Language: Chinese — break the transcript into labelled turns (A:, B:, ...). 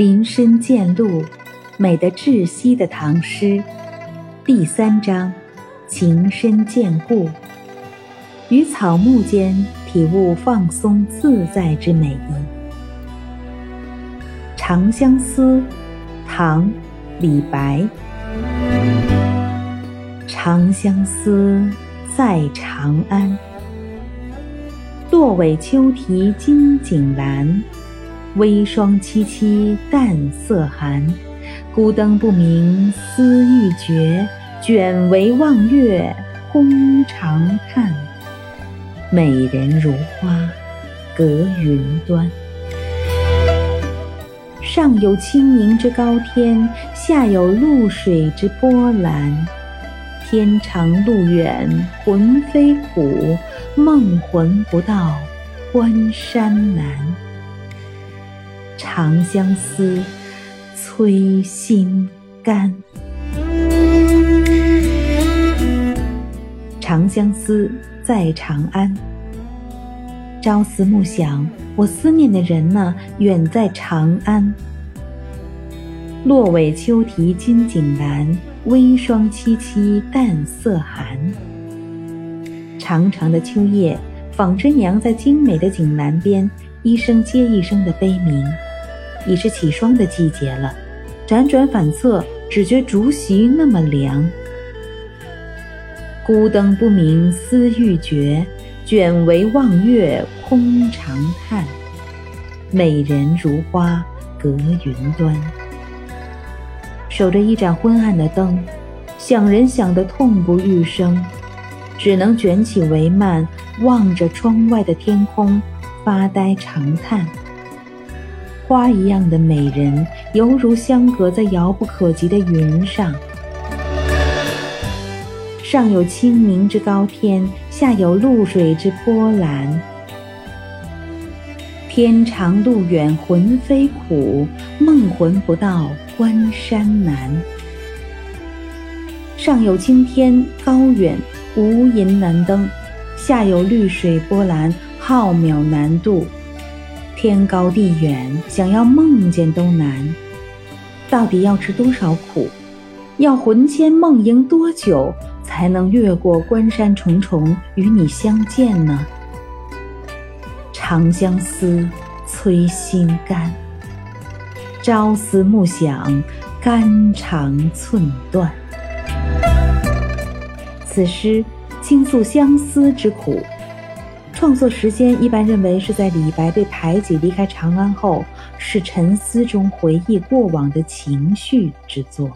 A: 林深见鹿，美得窒息的唐诗，第三章，情深见故，于草木间体悟放松自在之美意。《长相思》，唐·李白。长相思，在长安。落尾秋啼金井阑，微霜凄凄淡色寒。孤灯不明思欲绝，卷帷望月空长叹。美人如花隔云端。上有清明之高天，下有渌水之波澜。天长路远魂飞苦，梦魂不到关山难。长相思，催心肝。长相思，在长安。朝思暮想，我思念的人呢，远在长安。落尾秋啼金井阑。微霜凄凄淡色寒。长长的秋夜，纺织娘在精美的井栏边，一声接一声的悲鸣。已是起霜的季节了，辗转反侧，只觉竹席那么凉。孤灯不明思欲绝，卷帷望月空长叹。美人如花隔云端。守着一盏昏暗的灯，想人想得痛不欲生，只能卷起帷幔，望着窗外的天空，发呆长叹。花一样的美人，犹如相隔在遥不可及的云上。上有清明之高天，下有渌水之波澜。天长路远魂飞苦，梦魂不到。关山难，上有青天高远，无垠难登；下有绿水波澜，浩渺难渡。天高地远，想要梦见都难。到底要吃多少苦？要魂牵梦萦多久，才能越过关山重重与你相见呢？长相思，催心肝。朝思暮想，肝肠寸断。此诗倾诉相思之苦，创作时间一般认为是在李白被排挤离开长安后，是沉思中回忆过往的情绪之作。